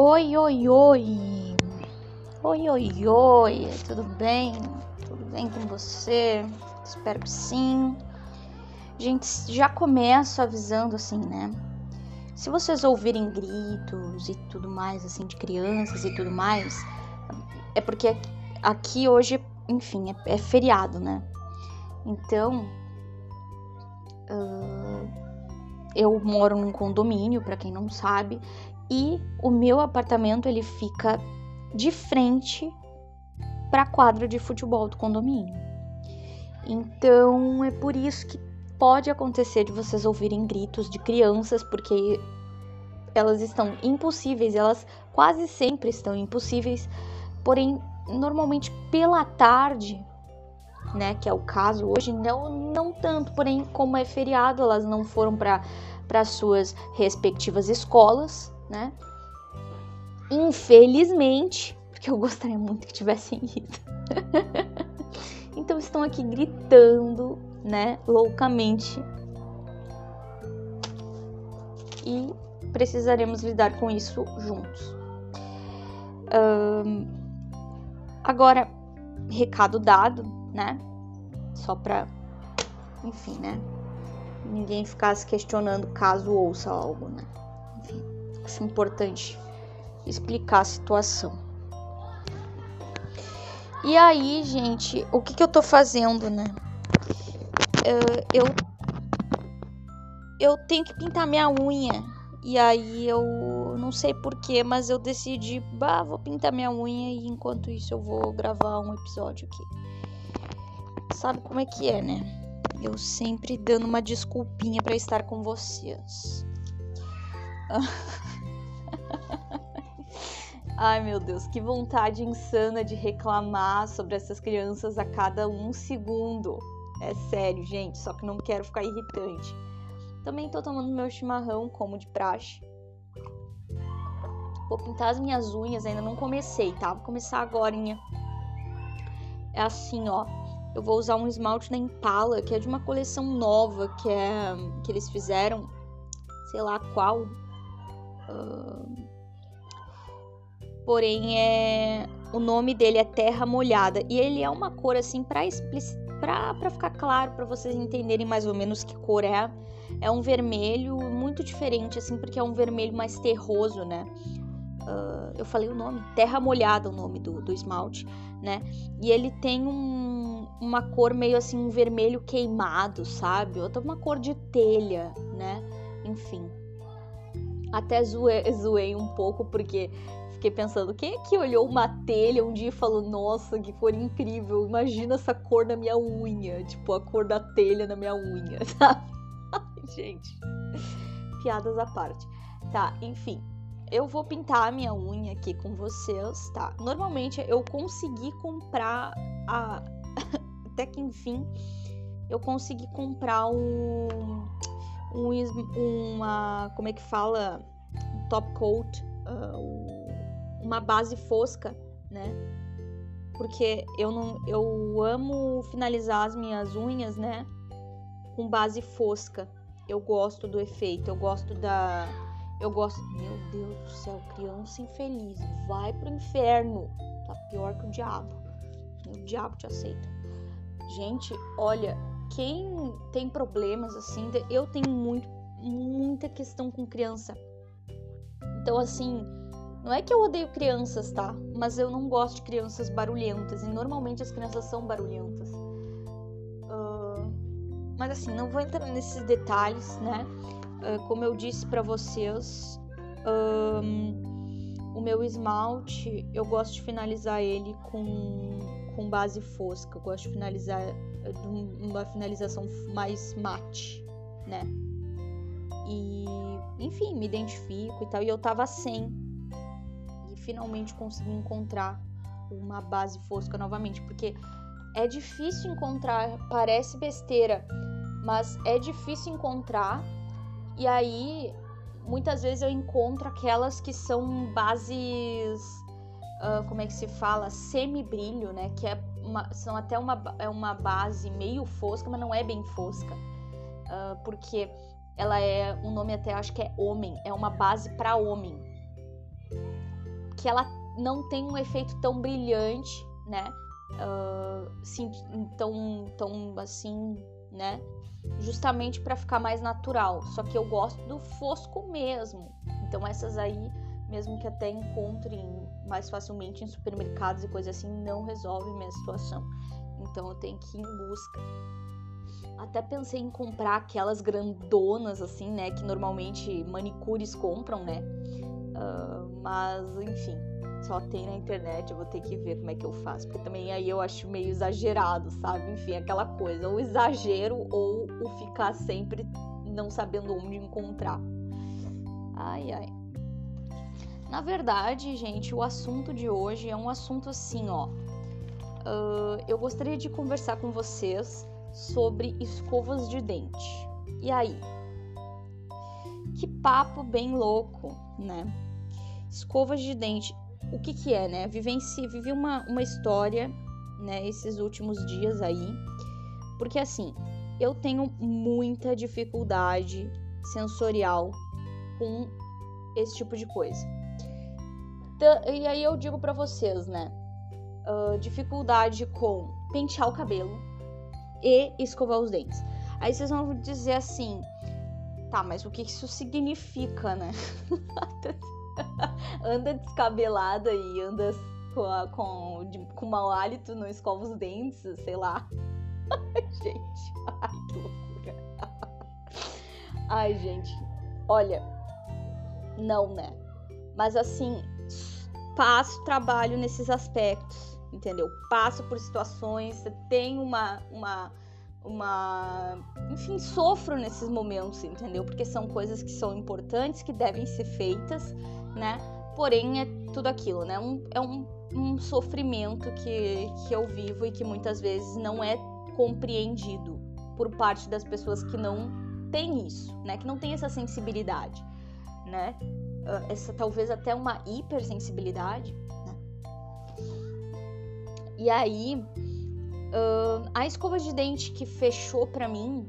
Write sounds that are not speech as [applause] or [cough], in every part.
Oi, oi, oi. Oi, oi, oi. Tudo bem? Tudo bem com você? Espero que sim. Gente, já começo avisando assim, né? Se vocês ouvirem gritos e tudo mais, assim, de crianças e tudo mais, é porque aqui hoje, enfim, é, é feriado, né? Então, uh, eu moro num condomínio, para quem não sabe, e o meu apartamento ele fica de frente para a quadra de futebol do condomínio. Então é por isso que pode acontecer de vocês ouvirem gritos de crianças, porque elas estão impossíveis, elas quase sempre estão impossíveis, porém normalmente pela tarde, né, que é o caso hoje, não não tanto, porém como é feriado, elas não foram para para suas respectivas escolas, né? Infelizmente, porque eu gostaria muito que tivessem ido. [laughs] então estão aqui gritando, né, loucamente. E precisaremos lidar com isso juntos. Agora, recado dado, né? Só pra, enfim, né? Ninguém ficar se questionando caso ouça algo, né? Acho importante explicar a situação. E aí, gente, o que, que eu tô fazendo, né? Uh, eu eu tenho que pintar minha unha. E aí eu não sei porquê, mas eu decidi, bah, vou pintar minha unha e enquanto isso eu vou gravar um episódio aqui. Sabe como é que é, né? Eu sempre dando uma desculpinha para estar com vocês. [laughs] [laughs] Ai meu Deus, que vontade insana de reclamar sobre essas crianças a cada um segundo. É sério, gente, só que não quero ficar irritante. Também tô tomando meu chimarrão, como de praxe. Vou pintar as minhas unhas, ainda não comecei, tá? Vou começar agora. É assim, ó. Eu vou usar um esmalte da Impala, que é de uma coleção nova que é que eles fizeram, sei lá qual. Porém é o nome dele é Terra Molhada e ele é uma cor assim para para ficar claro para vocês entenderem mais ou menos que cor é. É um vermelho muito diferente assim porque é um vermelho mais terroso, né? Uh, eu falei o nome, Terra Molhada, o nome do, do esmalte, né? E ele tem um, uma cor meio assim, um vermelho queimado, sabe? Outra uma cor de telha, né? Enfim. Até zoei, zoei um pouco porque Fiquei pensando, quem é que olhou uma telha um dia e falou, nossa, que cor incrível, imagina essa cor na minha unha, tipo, a cor da telha na minha unha, [laughs] sabe? Gente, piadas à parte. Tá, enfim, eu vou pintar a minha unha aqui com vocês, tá? Normalmente eu consegui comprar a. [laughs] Até que enfim, eu consegui comprar um. Um uma. Como é que fala? Um top coat. Uh, uma base fosca, né? Porque eu não eu amo finalizar as minhas unhas, né, com base fosca. Eu gosto do efeito, eu gosto da eu gosto, meu Deus do céu, criança infeliz, vai pro inferno. Tá pior que o diabo. O diabo te aceita. Gente, olha, quem tem problemas assim, eu tenho muito muita questão com criança. Então assim, não é que eu odeio crianças, tá? Mas eu não gosto de crianças barulhentas. E normalmente as crianças são barulhentas. Uh, mas assim, não vou entrar nesses detalhes, né? Uh, como eu disse para vocês, um, o meu esmalte, eu gosto de finalizar ele com, com base fosca. Eu gosto de finalizar uma finalização mais mate, né? E, enfim, me identifico e tal. E eu tava sem finalmente conseguir encontrar uma base fosca novamente, porque é difícil encontrar, parece besteira, mas é difícil encontrar. E aí, muitas vezes eu encontro aquelas que são bases, uh, como é que se fala, semi-brilho, né? Que é uma, são até uma, é uma base meio fosca, mas não é bem fosca, uh, porque ela é, o nome até acho que é homem, é uma base para homem. que ela não tem um efeito tão brilhante, né? Uh, sim, tão, tão assim, né? Justamente para ficar mais natural. Só que eu gosto do fosco mesmo. Então essas aí, mesmo que até encontrem mais facilmente em supermercados e coisas assim, não resolve minha situação. Então eu tenho que ir em busca. Até pensei em comprar aquelas grandonas, assim, né? Que normalmente manicures compram, né? Uh, mas, enfim, só tem na internet, eu vou ter que ver como é que eu faço. Porque também aí eu acho meio exagerado, sabe? Enfim, aquela coisa, ou exagero ou o ficar sempre não sabendo onde encontrar. Ai, ai. Na verdade, gente, o assunto de hoje é um assunto assim, ó. Uh, eu gostaria de conversar com vocês sobre escovas de dente. E aí? Que papo bem louco, né? Escovas de dente. O que que é, né? Vivenci, vivi uma, uma história, né, esses últimos dias aí. Porque assim, eu tenho muita dificuldade sensorial com esse tipo de coisa. E aí eu digo para vocês, né? Uh, dificuldade com pentear o cabelo, e escovar os dentes. Aí vocês vão dizer assim, tá, mas o que isso significa, né? [laughs] anda descabelada e anda com, a, com, de, com mau hálito, não escova os dentes, sei lá. [laughs] Gente, ai, que loucura. Ai, gente, olha, não, né? Mas assim, passo trabalho nesses aspectos entendeu? Passo por situações, tenho uma, uma, uma, enfim, sofro nesses momentos, entendeu? Porque são coisas que são importantes, que devem ser feitas, né? Porém, é tudo aquilo, né? Um, é um, um sofrimento que, que eu vivo e que muitas vezes não é compreendido por parte das pessoas que não têm isso, né? Que não tem essa sensibilidade, né? Essa talvez até uma hipersensibilidade, e aí, uh, a escova de dente que fechou para mim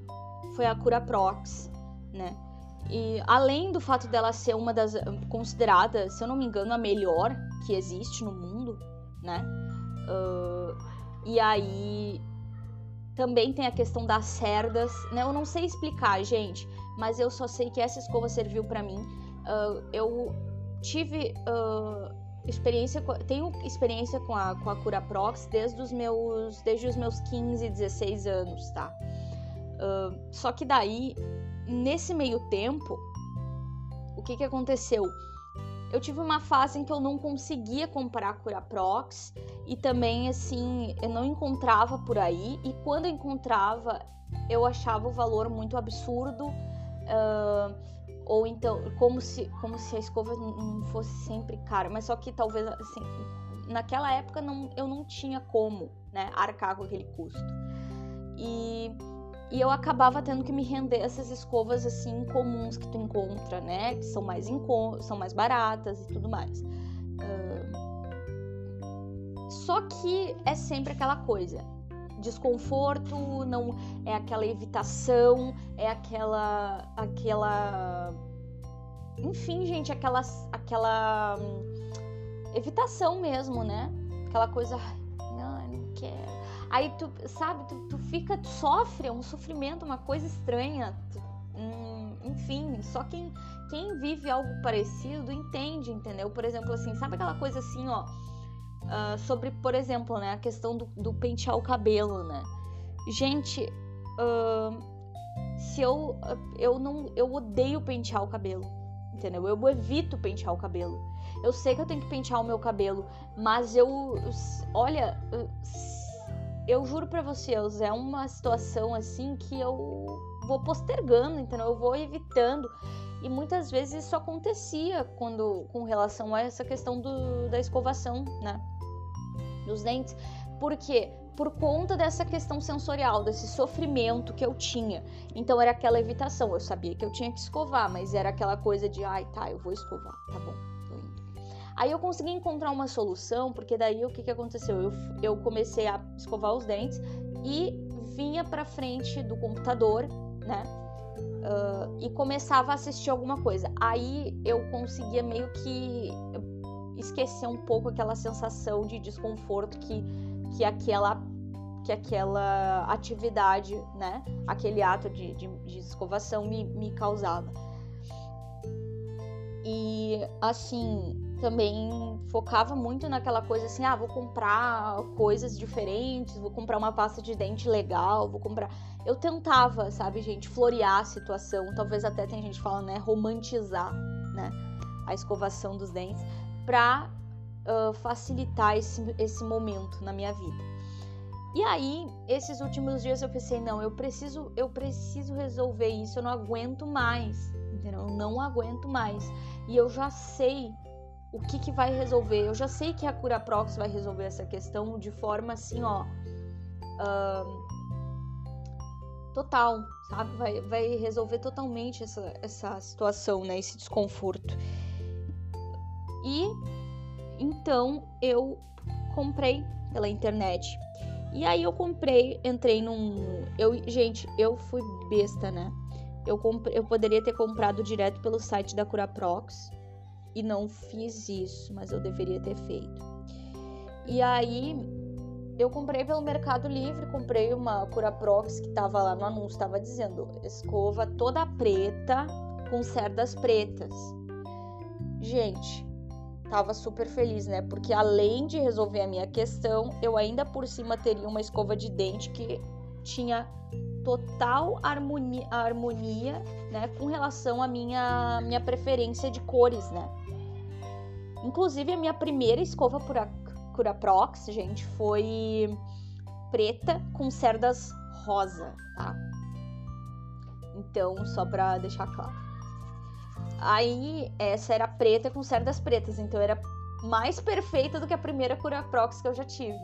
foi a Cura Prox, né? E além do fato dela ser uma das considerada, se eu não me engano, a melhor que existe no mundo, né? Uh, e aí também tem a questão das cerdas, né? Eu não sei explicar, gente, mas eu só sei que essa escova serviu para mim. Uh, eu tive uh, experiência, tenho experiência com a, com a cura prox desde os meus, desde os meus 15, 16 anos, tá? Uh, só que daí, nesse meio tempo, o que que aconteceu? Eu tive uma fase em que eu não conseguia comprar cura prox e também, assim, eu não encontrava por aí e quando eu encontrava, eu achava o valor muito absurdo. Uh, ou então como se como se a escova não fosse sempre cara, mas só que talvez assim, naquela época não, eu não tinha como, né, arcar com aquele custo. E, e eu acabava tendo que me render essas escovas assim comuns que tu encontra, né, que são mais são mais baratas e tudo mais. Uh, só que é sempre aquela coisa desconforto, não é aquela evitação, é aquela aquela enfim, gente, aquela aquela hum, evitação mesmo, né? Aquela coisa, não, não quero. Aí tu, sabe, tu, tu fica, tu sofre, é um sofrimento, uma coisa estranha. Tu, hum, enfim, só quem quem vive algo parecido entende, entendeu? Por exemplo, assim, sabe aquela coisa assim, ó, uh, sobre, por exemplo, né, a questão do, do pentear o cabelo, né? Gente, uh, se eu eu não eu odeio pentear o cabelo, entendeu? Eu evito pentear o cabelo. Eu sei que eu tenho que pentear o meu cabelo, mas eu olha, eu juro para vocês, é uma situação assim que eu vou postergando, entendeu? Eu vou evitando. E muitas vezes isso acontecia quando com relação a essa questão do, da escovação, né? Dos dentes. Por quê? Por conta dessa questão sensorial, desse sofrimento que eu tinha. Então era aquela evitação. Eu sabia que eu tinha que escovar, mas era aquela coisa de, ai, tá, eu vou escovar, tá bom. Aí eu consegui encontrar uma solução, porque daí o que, que aconteceu? Eu, eu comecei a escovar os dentes e vinha pra frente do computador, né? Uh, e começava a assistir alguma coisa. Aí eu conseguia meio que esquecer um pouco aquela sensação de desconforto que, que aquela que aquela atividade, né, aquele ato de, de, de escovação me, me causava. E assim, também focava muito naquela coisa assim, ah, vou comprar coisas diferentes, vou comprar uma pasta de dente legal, vou comprar. Eu tentava, sabe, gente, florear a situação. Talvez até tem gente fala, né, romantizar, né, a escovação dos dentes, pra uh, facilitar esse, esse momento na minha vida. E aí, esses últimos dias eu pensei, não, eu preciso, eu preciso resolver isso, eu não aguento mais, entendeu? Eu não aguento mais. E eu já sei o que, que vai resolver. Eu já sei que a cura prox vai resolver essa questão de forma assim, ó. Uh, total, sabe? Vai, vai resolver totalmente essa, essa situação, né? Esse desconforto. E então eu comprei pela internet. E aí eu comprei, entrei num. Eu, gente, eu fui besta, né? Eu, comprei, eu poderia ter comprado direto pelo site da Curaprox e não fiz isso, mas eu deveria ter feito. E aí eu comprei pelo Mercado Livre, comprei uma Curaprox que tava lá no anúncio, tava dizendo escova toda preta com cerdas pretas. Gente, tava super feliz, né? Porque além de resolver a minha questão, eu ainda por cima teria uma escova de dente que tinha total harmonia, harmonia né, com relação à minha, minha preferência de cores, né? Inclusive, a minha primeira escova Cura, Cura Prox, gente, foi preta com cerdas rosa, tá? Então, só pra deixar claro. Aí, essa era preta com cerdas pretas, então era mais perfeita do que a primeira Cura Prox que eu já tive.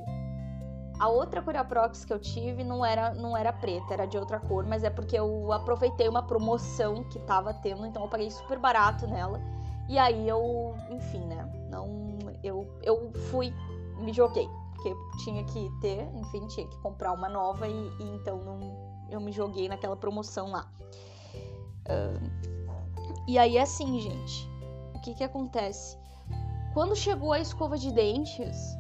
A outra Curaprox que eu tive não era, não era preta, era de outra cor, mas é porque eu aproveitei uma promoção que tava tendo, então eu paguei super barato nela. E aí eu, enfim, né? Não, eu, eu fui, me joguei, porque tinha que ter, enfim, tinha que comprar uma nova e, e então não, eu me joguei naquela promoção lá. Uh, e aí assim, gente, o que que acontece? Quando chegou a escova de dentes,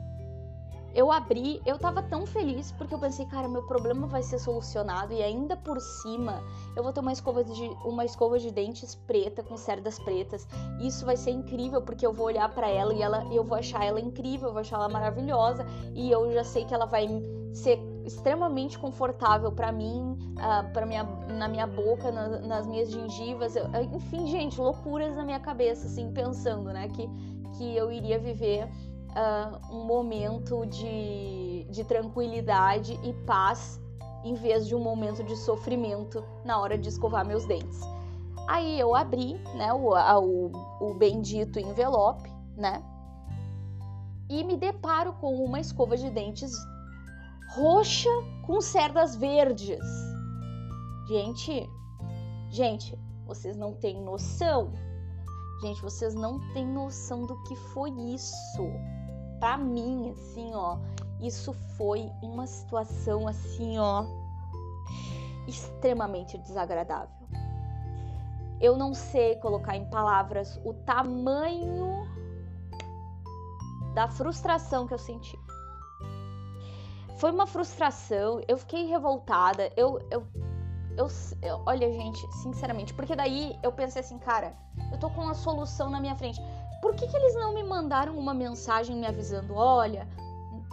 eu abri, eu tava tão feliz porque eu pensei, cara, meu problema vai ser solucionado e ainda por cima eu vou ter uma escova de, uma escova de dentes preta com cerdas pretas. Isso vai ser incrível porque eu vou olhar para ela e ela eu vou achar ela incrível, eu vou achar ela maravilhosa e eu já sei que ela vai ser extremamente confortável para mim, uh, para minha na minha boca, na, nas minhas gengivas, eu, enfim, gente, loucuras na minha cabeça assim pensando, né, que que eu iria viver uh, um momento de, de tranquilidade e paz em vez de um momento de sofrimento na hora de escovar meus dentes. Aí eu abri, né, o, o, o bendito envelope, né, e me deparo com uma escova de dentes roxa com cerdas verdes. Gente, gente, vocês não têm noção. Gente, vocês não têm noção do que foi isso para mim, assim, ó, isso foi uma situação assim, ó, extremamente desagradável. Eu não sei colocar em palavras o tamanho da frustração que eu senti. Foi uma frustração, eu fiquei revoltada, eu, eu, eu, eu, olha, gente, sinceramente, porque daí eu pensei assim, cara, eu tô com uma solução na minha frente por que, que eles não me mandaram uma mensagem me avisando? Olha,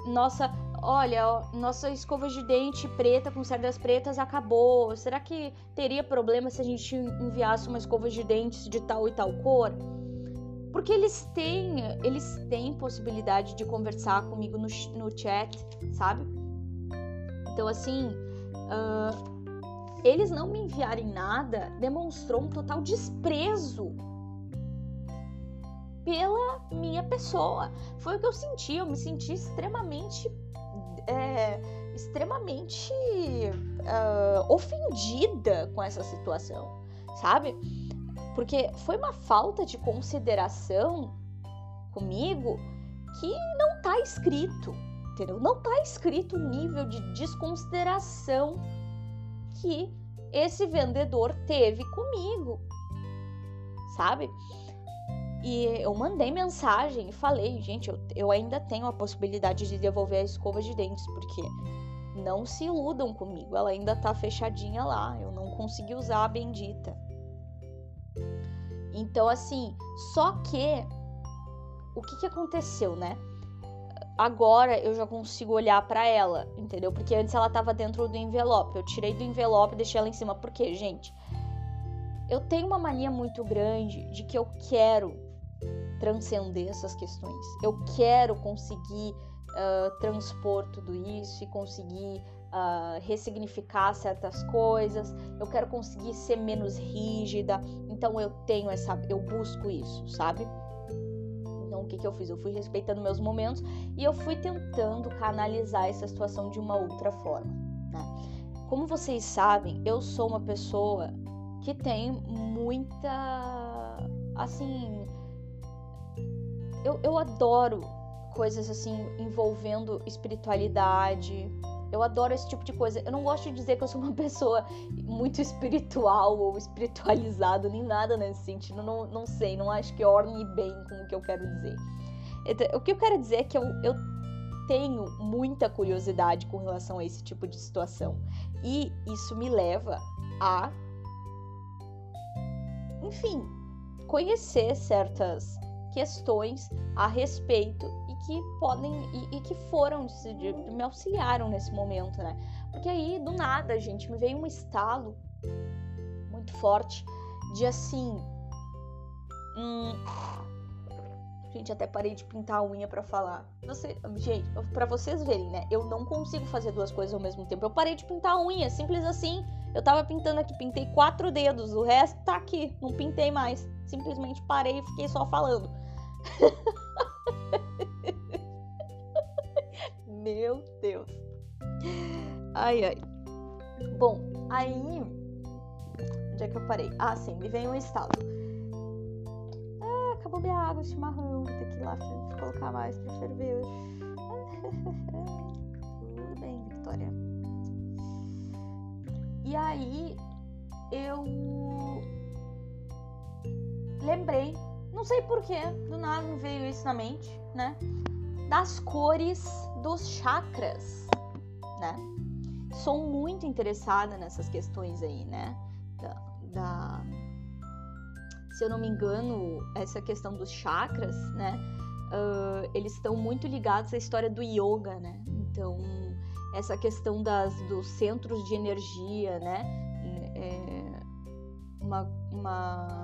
nossa, olha, nossa escova de dente preta com cerdas pretas acabou. Será que teria problema se a gente enviasse uma escova de dentes de tal e tal cor? Porque eles têm, eles têm possibilidade de conversar comigo no, no chat, sabe? Então, assim, uh, eles não me enviarem nada demonstrou um total desprezo pela minha pessoa. Foi o que eu senti, eu me senti extremamente. É, extremamente uh, ofendida com essa situação, sabe? Porque foi uma falta de consideração comigo que não tá escrito, entendeu? Não tá escrito o nível de desconsideração que esse vendedor teve comigo, sabe? E eu mandei mensagem e falei, gente, eu, eu ainda tenho a possibilidade de devolver a escova de dentes, porque não se iludam comigo, ela ainda tá fechadinha lá, eu não consegui usar a bendita. Então, assim, só que o que, que aconteceu, né? Agora eu já consigo olhar para ela, entendeu? Porque antes ela tava dentro do envelope. Eu tirei do envelope e deixei ela em cima. Por quê, gente? Eu tenho uma mania muito grande de que eu quero transcender essas questões. Eu quero conseguir uh, transpor tudo isso e conseguir uh, ressignificar certas coisas. Eu quero conseguir ser menos rígida. Então eu tenho essa, eu busco isso, sabe? Então o que, que eu fiz? Eu fui respeitando meus momentos e eu fui tentando canalizar essa situação de uma outra forma. Né? Como vocês sabem, eu sou uma pessoa que tem muita, assim, eu, eu adoro coisas assim envolvendo espiritualidade. Eu adoro esse tipo de coisa. Eu não gosto de dizer que eu sou uma [laughs] pessoa muito espiritual ou espiritualizada, nem nada nesse sentido. Não, não sei, não acho que orne bem com o que eu quero dizer. Então, o que eu quero dizer é que eu, eu tenho muita curiosidade com relação a esse tipo de situação. E isso me leva a, enfim, conhecer certas questões a respeito e que podem e, e que foram de, me auxiliaram nesse momento, né? Porque aí do nada, gente, me veio um estalo muito forte de assim, hum, Gente, até parei de pintar a unha para falar. Você, gente, para vocês verem, né? Eu não consigo fazer duas coisas ao mesmo tempo. Eu parei de pintar a unha, simples assim. Eu tava pintando aqui, pintei quatro dedos, o resto tá aqui, não pintei mais. Simplesmente parei e fiquei só falando. [laughs] Meu Deus. Ai, ai. Bom, aí. Onde é que eu parei? Ah, sim, me veio um estalo. Ah, acabou minha água chimarrão. Vou ter que ir lá colocar mais pra ferver. [laughs] Tudo bem, Victoria. E aí, eu lembrei não sei porquê, do nada me veio isso na mente, né? Das cores dos chakras, né? Sou muito interessada nessas questões aí, né? Da, da, se eu não me engano, essa questão dos chakras, né? Uh, eles estão muito ligados à história do yoga, né? Então, essa questão das, dos centros de energia, né? É uma, uma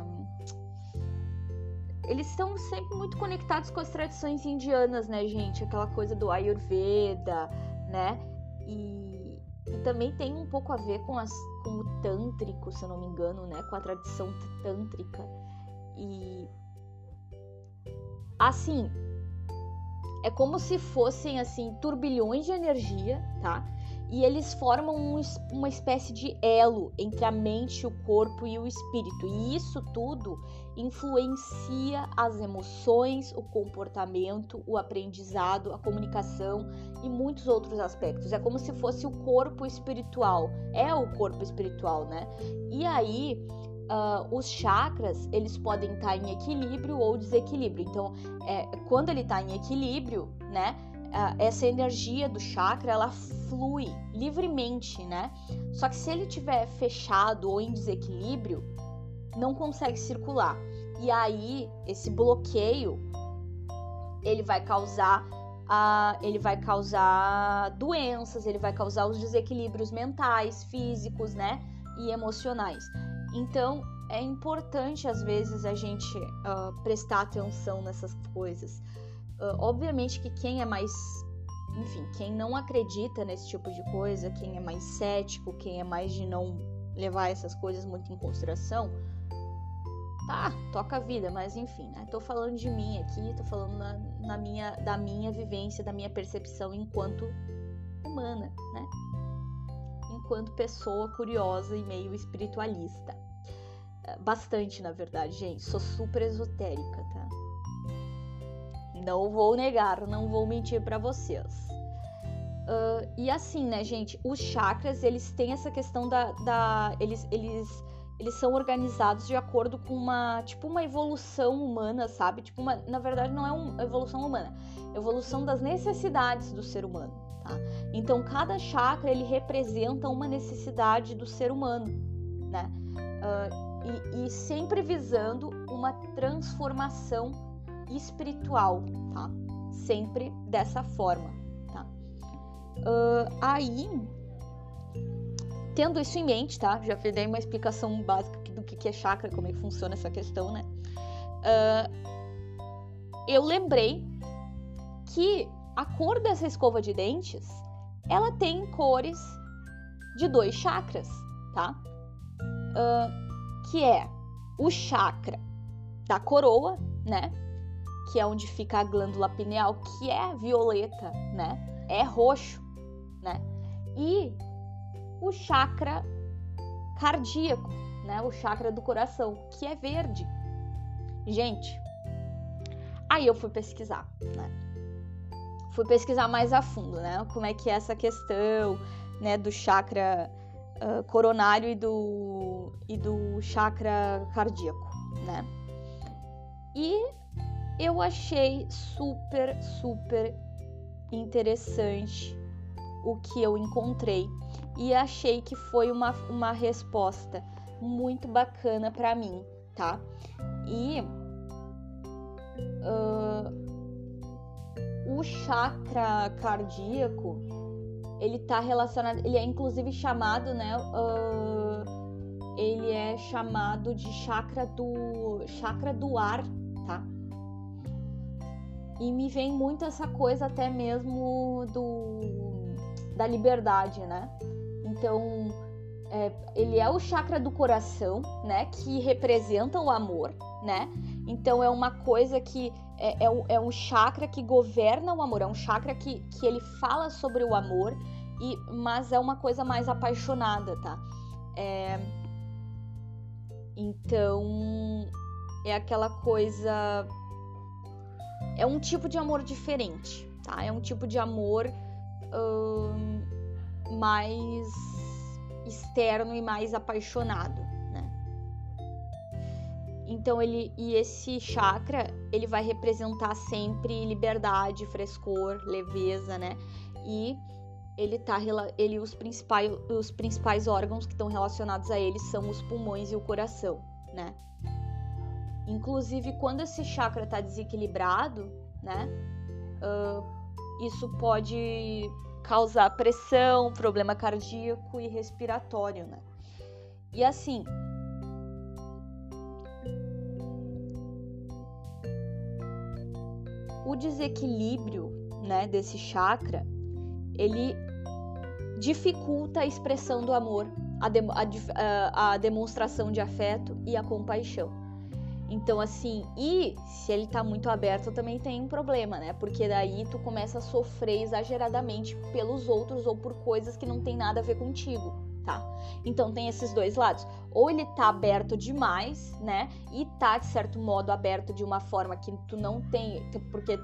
eles estão sempre muito conectados com as tradições indianas, né, gente? Aquela coisa do Ayurveda, né? E, e também tem um pouco a ver com, as, com o tântrico, se eu não me engano, né? Com a tradição tântrica. E assim, é como se fossem assim turbilhões de energia, tá? E eles formam um, uma espécie de elo entre a mente, o corpo e o espírito. E isso tudo influencia as emoções, o comportamento, o aprendizado, a comunicação e muitos outros aspectos. É como se fosse o corpo espiritual. É o corpo espiritual, né? E aí. Uh, os chakras eles podem estar em equilíbrio ou desequilíbrio. Então, é, quando ele está em equilíbrio, né, essa energia do chakra ela flui livremente, né? Só que se ele tiver fechado ou em desequilíbrio, não consegue circular. E aí esse bloqueio ele vai causar ele vai causar doenças, ele vai causar os desequilíbrios mentais, físicos, né? E emocionais. Então é importante às vezes a gente uh, prestar atenção nessas coisas. Uh, obviamente que quem é mais. Enfim, quem não acredita nesse tipo de coisa, quem é mais cético, quem é mais de não levar essas coisas muito em consideração, tá, toca a vida, mas enfim, né? Tô falando de mim aqui, tô falando na, na minha, da minha vivência, da minha percepção enquanto humana, né? Enquanto pessoa curiosa e meio espiritualista. Bastante, na verdade, gente. Sou super esotérica, tá? Não vou negar, não vou mentir para vocês. Uh, e assim, né, gente, os chakras, eles têm essa questão da. da eles, eles eles são organizados de acordo com uma, tipo uma evolução humana, sabe? Tipo uma, na verdade não é uma evolução humana, é evolução das necessidades do ser humano, tá? Então cada chakra ele representa uma necessidade do ser humano, né? Uh, e, e sempre visando uma transformação espiritual, tá? Sempre dessa forma, tá? Uh, aí tendo isso em mente, tá? Já dei uma explicação básica do que é chakra, como é que funciona essa questão, né? Uh, eu lembrei que a cor dessa escova de dentes, ela tem cores de dois chakras, tá? Uh, que é o chakra da coroa, né? Que é onde fica a glândula pineal, que é violeta, né? É roxo, né? E o chakra cardíaco, né? O chakra do coração, que é verde. Gente, aí eu fui pesquisar, né? Fui pesquisar mais a fundo, né? Como é que é essa questão, né, do chakra uh, coronário e do e do chakra cardíaco, né? E eu achei super, super interessante o que eu encontrei e achei que foi uma, uma resposta muito bacana para mim, tá? E uh, o chakra cardíaco ele tá relacionado, ele é inclusive chamado, né? Uh, ele é chamado de chakra do chakra do ar, tá? E me vem muito essa coisa até mesmo do da liberdade, né? Então, é, ele é o chakra do coração, né? Que representa o amor, né? Então, é uma coisa que é, é, é um chakra que governa o amor, é um chakra que, que ele fala sobre o amor, e, mas é uma coisa mais apaixonada, tá? É, então, é aquela coisa. É um tipo de amor diferente, tá? É um tipo de amor. Hum, mais externo e mais apaixonado, né? Então ele e esse chakra, ele vai representar sempre liberdade, frescor, leveza, né? E ele tá ele os principais os principais órgãos que estão relacionados a ele são os pulmões e o coração, né? Inclusive quando esse chakra tá desequilibrado, né? Uh, isso pode causar pressão, problema cardíaco e respiratório, né? E assim, o desequilíbrio, né, desse chakra, ele dificulta a expressão do amor, a, de, a, a demonstração de afeto e a compaixão. Então, assim, e se ele tá muito aberto, também tem um problema, né? Porque daí tu começa a sofrer exageradamente pelos outros ou por coisas que não tem nada a ver contigo, tá? Então tem esses dois lados. Ou ele tá aberto demais, né? E tá, de certo modo, aberto de uma forma que tu não tem. Porque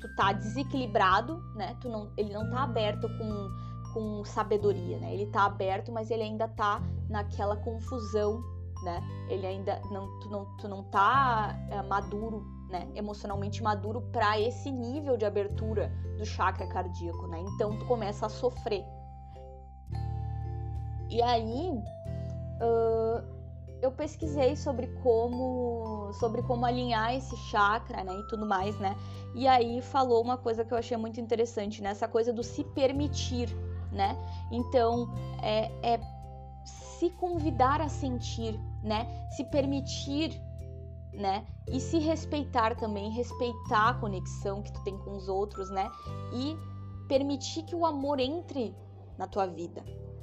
tu tá desequilibrado, né? Tu não, ele não tá aberto com, com sabedoria, né? Ele tá aberto, mas ele ainda tá naquela confusão né? Ele ainda não, tu não, tu não tá é, maduro, né? Emocionalmente maduro para esse nível de abertura do chakra cardíaco, né? Então tu começa a sofrer. E aí uh, eu pesquisei sobre como sobre como alinhar esse chakra, né? E tudo mais, né? E aí falou uma coisa que eu achei muito interessante, né? Essa coisa do se permitir, né? Então é, é se convidar a sentir, né? Se permitir, né? E se respeitar também, respeitar a conexão que tu tem com os outros, né? E permitir que o amor entre na tua vida,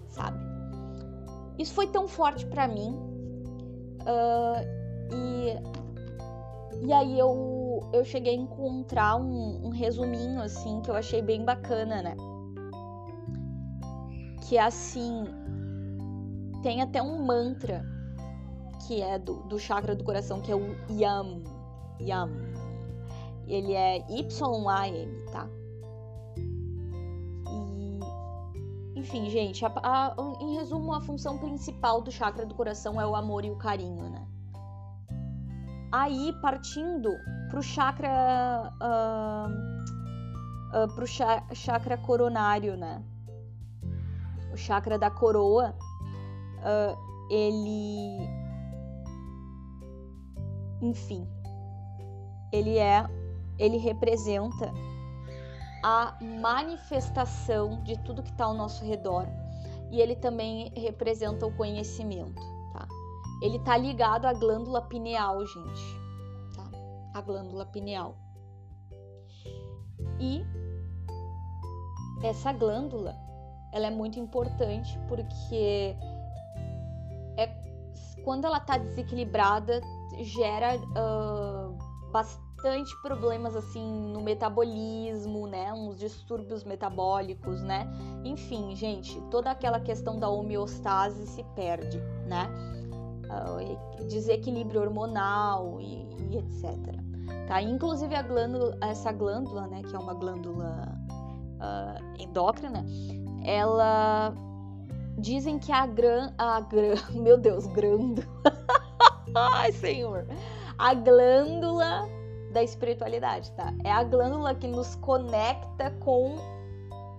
sabe? Isso foi tão forte para mim. Uh, e, e aí eu, eu cheguei a encontrar um, um resuminho, assim, que eu achei bem bacana, né? Que é assim, tem até um mantra que é do, do chakra do coração, que é o Yam. Yam. Ele é Y-A-M, tá? E, enfim, gente, a, a, em resumo, a função principal do chakra do coração é o amor e o carinho, né? Aí, partindo pro chakra. Uh, uh, pro cha chakra coronário, né? O chakra da coroa, uh, ele. Enfim, ele é. Ele representa a manifestação de tudo que está ao nosso redor e ele também representa o conhecimento, tá? Ele está ligado à glândula pineal, gente, tá? A glândula pineal. E essa glândula, ela é muito importante porque quando ela está desequilibrada gera uh, bastante problemas assim no metabolismo, né? Uns distúrbios metabólicos, né? Enfim, gente, toda aquela questão da homeostase se perde, né? Uh, desequilíbrio hormonal e, e, etc. Tá? Inclusive a glândula, essa glândula, né? Que é uma glândula uh, endócrina, ela dizem que a gran, a gran, [laughs] meu Deus, grândula. [laughs] Ai, senhor. A glândula da espiritualidade, tá? É a glândula que nos conecta com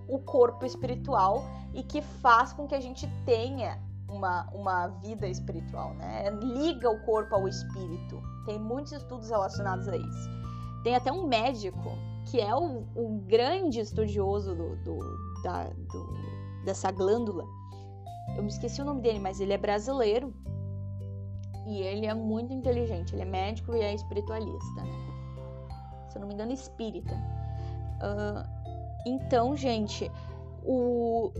o corpo espiritual e que faz com que a gente tenha uma, uma vida espiritual, né? Liga o corpo ao espírito. Tem muitos estudos relacionados a isso. Tem até um médico que é o, o grande estudioso do, do, da, do, dessa glândula. Eu me esqueci o nome dele, mas ele é brasileiro e ele é muito inteligente. Ele é médico e é espiritualista, né? se eu não me engano, espírita. Uh, então, gente, o,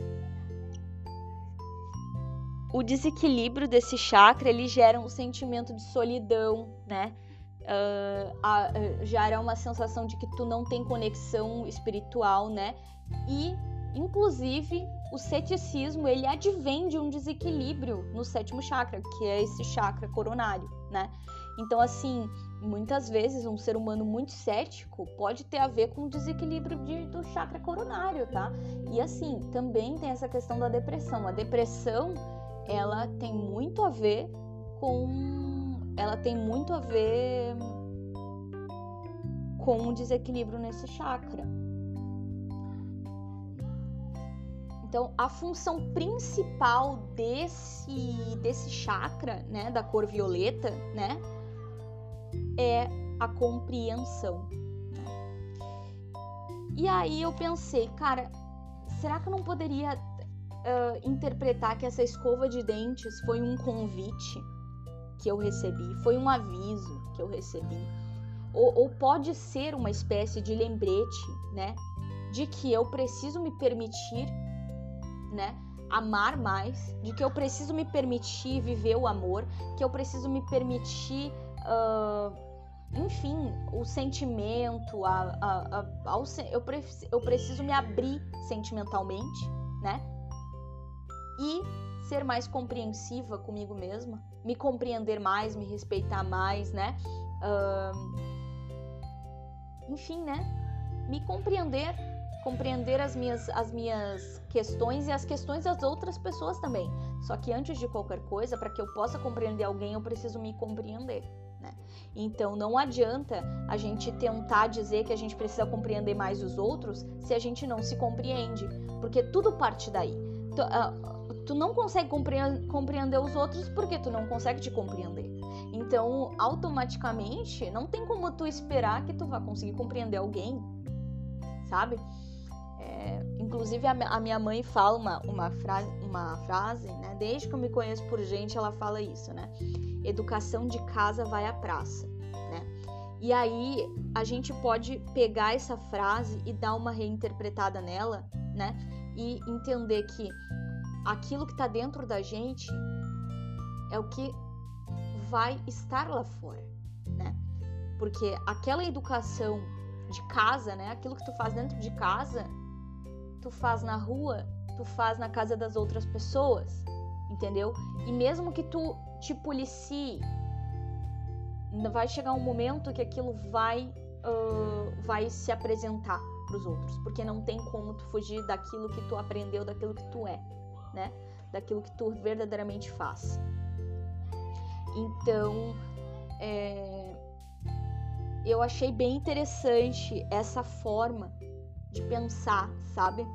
o desequilíbrio desse chakra ele gera um sentimento de solidão, né? Uh, a, gera uma sensação de que tu não tem conexão espiritual, né? E, inclusive, o ceticismo ele advém de um desequilíbrio no sétimo chakra, que é esse chakra coronário, né? Então, assim, muitas vezes um ser humano muito cético pode ter a ver com o desequilíbrio de, do chakra coronário, tá? E assim, também tem essa questão da depressão. A depressão, ela tem muito a ver com. Ela tem muito a ver com o desequilíbrio nesse chakra. Então, a função principal desse, desse chakra, né, da cor violeta, né, é a compreensão. E aí eu pensei, cara, será que eu não poderia uh, interpretar que essa escova de dentes foi um convite que eu recebi, foi um aviso que eu recebi? Ou, ou pode ser uma espécie de lembrete, né? De que eu preciso me permitir, né? amar mais, de que eu preciso me permitir viver o amor, que eu preciso me permitir uh, enfim, o sentimento, a, a, a, ao, eu, pre, eu preciso me abrir sentimentalmente, né? E ser mais compreensiva comigo mesma, me compreender mais, me respeitar mais, né? Uh, enfim, né? Me compreender, compreender as minhas, as minhas questões e as questões das outras pessoas também. Só que antes de qualquer coisa, para que eu possa compreender alguém, eu preciso me compreender. Né? Então não adianta a gente tentar dizer que a gente precisa compreender mais os outros se a gente não se compreende, porque tudo parte daí. Tu, uh, tu não consegue compreender, os outros porque tu não consegue te compreender. Então, automaticamente, não tem como tu esperar que tu vá conseguir compreender alguém, sabe? É, inclusive, a, a, minha mãe fala uma, uma, frase, uma frase, né? Desde que eu me conheço por gente, ela fala isso, né? educação de casa vai à praça, né? E aí a gente pode pegar essa frase e dar uma reinterpretada nela, né? E entender que aquilo que está dentro da gente é o que vai estar lá fora, né? Porque aquela educação de casa, né? Aquilo que tu faz dentro de casa, tu faz na rua, tu faz na casa das outras pessoas, entendeu? E mesmo que tu te policie, vai chegar um momento que aquilo vai, uh, vai se apresentar, para os outros, porque não tem como tu fugir daquilo que tu aprendeu, daquilo que tu é, né? Daquilo que tu verdadeiramente faz. Então, é, eu achei bem interessante essa forma de pensar, sabe?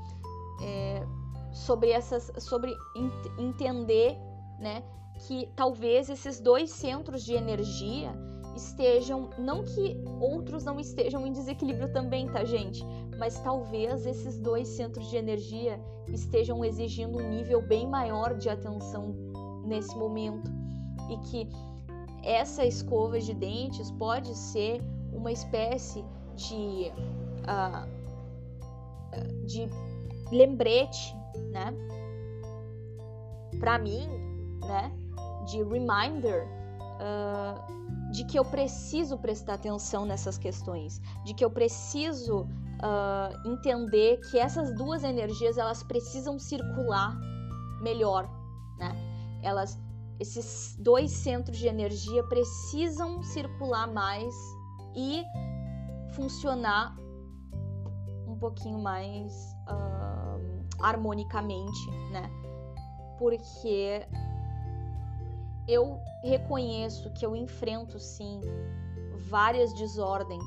É, sobre essas, sobre ent entender, né, que talvez esses dois centros de energia estejam, não que outros não estejam em desequilíbrio também, tá, gente? Mas talvez esses dois centros de energia estejam exigindo um nível bem maior de atenção nesse momento e que essa escova de dentes pode ser uma espécie de uh, de lembrete, né? Para mim, né? De reminder uh, de que eu preciso prestar atenção nessas questões, de que eu preciso uh, entender que essas duas energias elas precisam circular melhor, né? Elas esses dois centros de energia precisam circular mais e funcionar um pouquinho mais uh, harmonicamente, né? Porque eu reconheço que eu enfrento sim várias desordens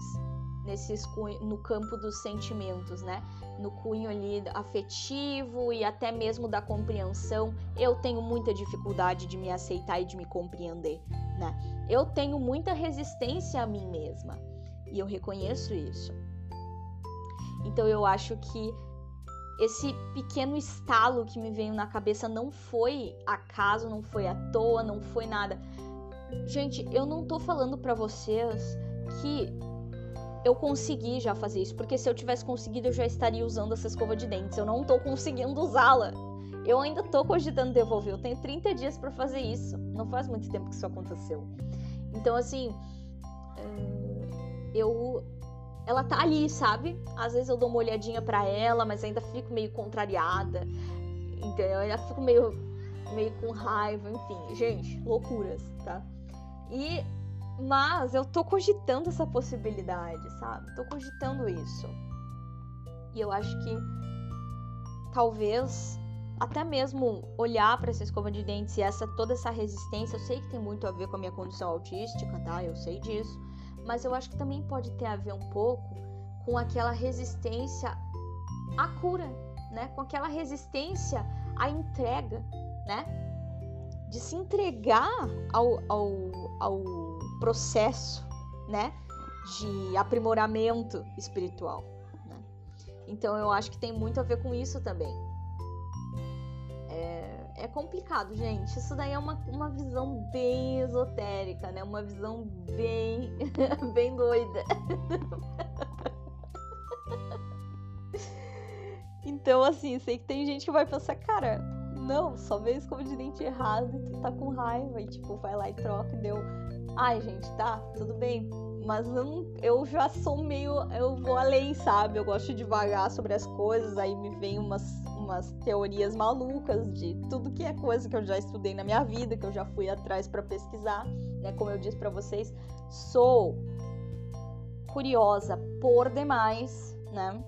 nesses no campo dos sentimentos, né? No cunho ali afetivo e até mesmo da compreensão, eu tenho muita dificuldade de me aceitar e de me compreender, né? Eu tenho muita resistência a mim mesma e eu reconheço isso. Então eu acho que esse pequeno estalo que me veio na cabeça não foi acaso, não foi à toa, não foi nada. Gente, eu não tô falando para vocês que eu consegui já fazer isso, porque se eu tivesse conseguido eu já estaria usando essa escova de dentes. Eu não tô conseguindo usá-la. Eu ainda tô cogitando devolver. Eu tenho 30 dias para fazer isso. Não faz muito tempo que isso aconteceu. Então, assim, eh, eu ela tá ali, sabe? Às vezes eu dou uma olhadinha para ela, mas ainda fico meio contrariada. Então, eu ainda fico meio meio com raiva, enfim, gente, loucuras, tá? E mas eu tô cogitando essa possibilidade, sabe? Tô cogitando isso. E eu acho que talvez até mesmo olhar para essa escova de dentes e essa toda essa resistência, eu sei que tem muito a ver com a minha condição autística, tá? Eu sei disso, mas eu acho que também pode ter a ver um pouco com aquela resistência à cura, né? Com aquela resistência à entrega, né? De se entregar ao, ao, ao processo, né, de aprimoramento espiritual. Né? Então eu acho que tem muito a ver com isso também. É, complicado, gente. Isso daí é uma, uma visão bem esotérica, né? Uma visão bem, [laughs] bem doida. Então, assim, sei que tem gente que vai pensar, cara, não, só veio escova de dente errado e tu tá com raiva. E, tipo, vai lá e troca e deu. Ai, gente, tá, tudo bem. Mas eu, eu já sou meio. Eu vou além, sabe? Eu gosto de devagar sobre as coisas, aí me vem umas, umas teorias malucas de tudo que é coisa que eu já estudei na minha vida, que eu já fui atrás para pesquisar, né? Como eu disse para vocês, sou curiosa por demais, né?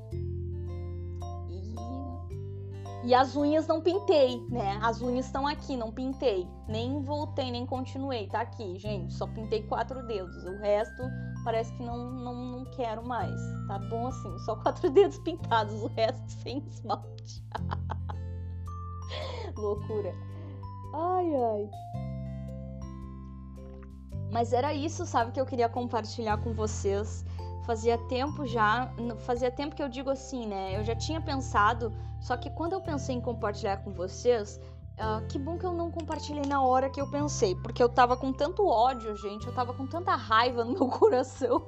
E as unhas não pintei, né? As unhas estão aqui, não pintei. Nem voltei, nem continuei. Tá aqui, gente. Só pintei quatro dedos. O resto parece que não, não, não quero mais. Tá bom assim, só [laughs] quatro dedos pintados. O resto sem esmalte. [laughs] Loucura. Ai, ai. Mas era isso, sabe, que eu queria compartilhar com vocês fazia tempo já, fazia tempo que eu digo assim, né? Eu já tinha pensado, só que quando eu pensei em compartilhar com vocês, uh, que bom que eu não compartilhei na hora que eu pensei, porque eu tava com tanto ódio, gente, eu tava com tanta raiva no meu [laughs] coração.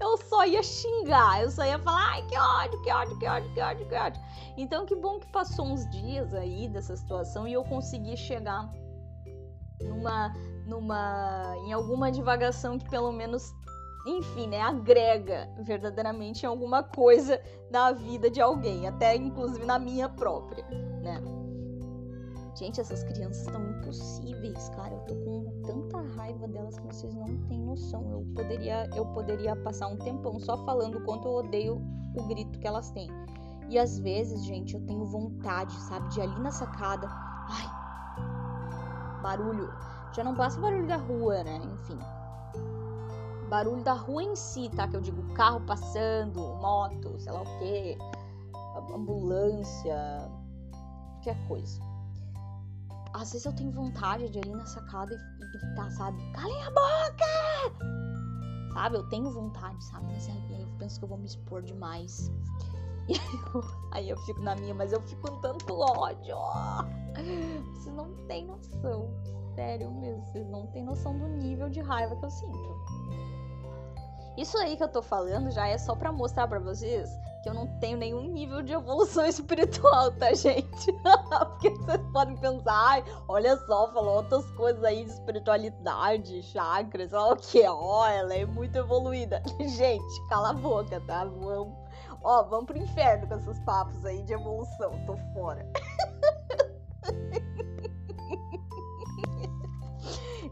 eu só ia xingar, eu só ia falar, ai, que ódio, que ódio, que ódio, que ódio, que ódio. Então, que bom que passou uns dias aí dessa situação e eu consegui chegar numa numa em alguma divagação que pelo menos enfim, né, agrega verdadeiramente em alguma coisa na vida de alguém, até inclusive na minha própria, né? Gente, essas crianças estão impossíveis, cara. Eu tô com tanta raiva delas que vocês não têm noção. Eu poderia, eu poderia passar um tempão só falando o quanto eu odeio o grito que elas têm. E às vezes, gente, eu tenho vontade, sabe, de ali na sacada. Ai, barulho. Já não basta barulho da rua, né? Enfim. Barulho da rua em si, tá? Que eu digo carro passando, moto, sei lá o quê, ambulância, qualquer coisa. Às vezes eu tenho vontade de ir na sacada e, e gritar, sabe? Calem a boca! Sabe? Eu tenho vontade, sabe? Mas aí eu penso que eu vou me expor demais. [laughs] E aí eu, aí eu fico na minha, mas eu fico com tanto ódio. Vocês não têm noção. Sério mesmo, vocês não têm noção do nível de raiva que eu sinto. Isso aí que eu tô falando já é só para mostrar para vocês que eu não tenho nenhum nível de evolução [laughs] espiritual, tá, gente? [laughs] Porque vocês podem pensar, olha só, falou outras coisas aí de espiritualidade, chakras, olha o que, ó, ela é muito evoluída. [laughs] Gente, cala a boca, tá? Vamos, ó, vamos pro inferno com esses papos aí de evolução, tô fora.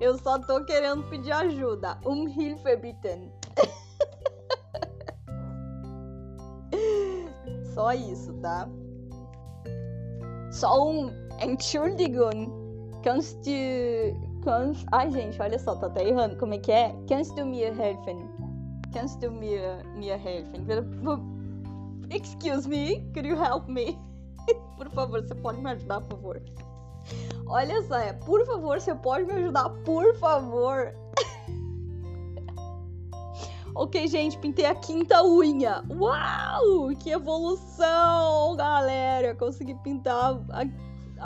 Eu só tô querendo pedir ajuda. Um Hilfebitten. Só isso, tá? Só um Entschuldigung. Kannst du. Kannst... Ai, gente, olha só, tá até errando. Como é que é? Kannst du mir helfen? Kannst du mir, mir helfen? Excuse me, could you help me? [laughs] Por favor, você pode me ajudar, por favor? Olha só, é, por favor, você pode me ajudar, por favor? Ok, gente, pintei a quinta unha. Uau! Que evolução, galera! Consegui pintar a,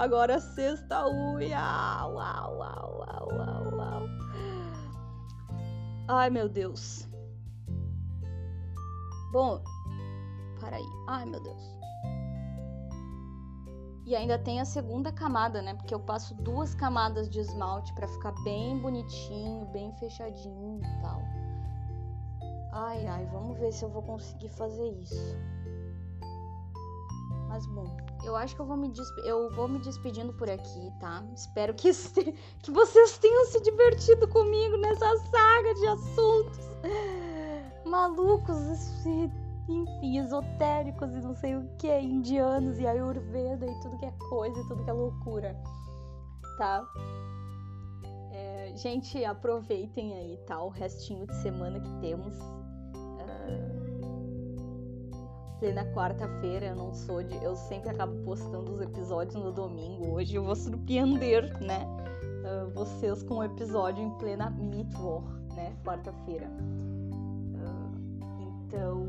agora a sexta unha. Uau, uau, uau, uau, uau. Ai, meu Deus. Bom, para aí. Ai, meu Deus. E ainda tem a segunda camada, né? Porque eu passo duas camadas de esmalte para ficar bem bonitinho, bem fechadinho e tal. Ai, ai, vamos ver se eu vou conseguir fazer isso. Mas bom, eu acho que eu vou me, eu vou me despedindo por aqui, tá? Espero que, que vocês tenham se divertido comigo nessa saga de assuntos malucos, enfim, esotéricos e não sei o que, indianos e ayurveda e tudo que é coisa e tudo que é loucura, tá? É, gente, aproveitem aí, tá? O restinho de semana que temos plena quarta-feira, eu não sou de. Eu sempre acabo postando os episódios no domingo. Hoje eu vou surpreender, né? Uh, vocês com o episódio em plena Mittwoch, né? Quarta-feira. Uh, então.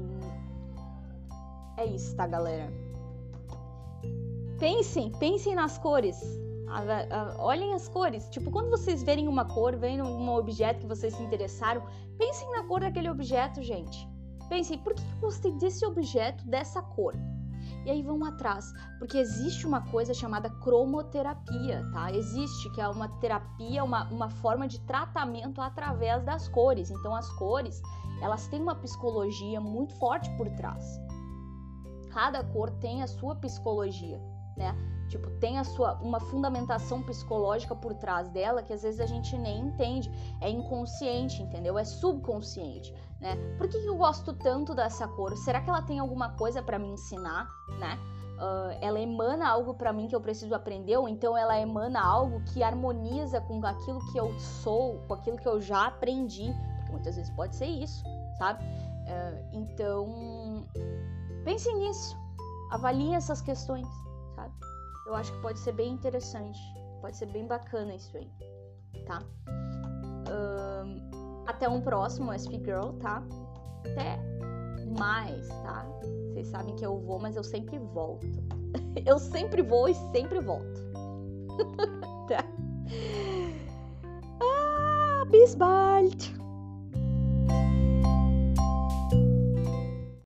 É isso, tá, galera? Pensem, pensem nas cores. olhem as cores. Tipo, quando vocês verem uma cor, verem um objeto que vocês se interessaram, pensem na cor daquele objeto, gente. Pensei, por que eu gostei desse objeto dessa cor? E aí vão atrás, porque existe uma coisa chamada cromoterapia, tá? Existe, que é uma terapia, uma, uma forma de tratamento através das cores. Então, as cores, elas têm uma psicologia muito forte por trás. Cada cor tem a sua psicologia, né? Tipo, tem a sua uma fundamentação psicológica por trás dela que às vezes a gente nem entende. É inconsciente, entendeu? É subconsciente né? Por que eu gosto tanto dessa cor? Será que ela tem alguma coisa para me ensinar, né? Uh, ela emana algo para mim que eu preciso aprender, ou então ela emana algo que harmoniza com aquilo que eu sou, com aquilo que eu já aprendi, porque muitas vezes pode ser isso, sabe? Uh, então, pense nisso, avalie essas questões? Eu acho que pode ser bem interessante, pode ser bem bacana isso aí, tá? Uh, até um próximo SP Girl, tá? Até mais, tá? Vocês sabem que eu vou, mas eu sempre volto. [laughs] eu sempre vou e sempre volto. [laughs] tá? Ah, bis!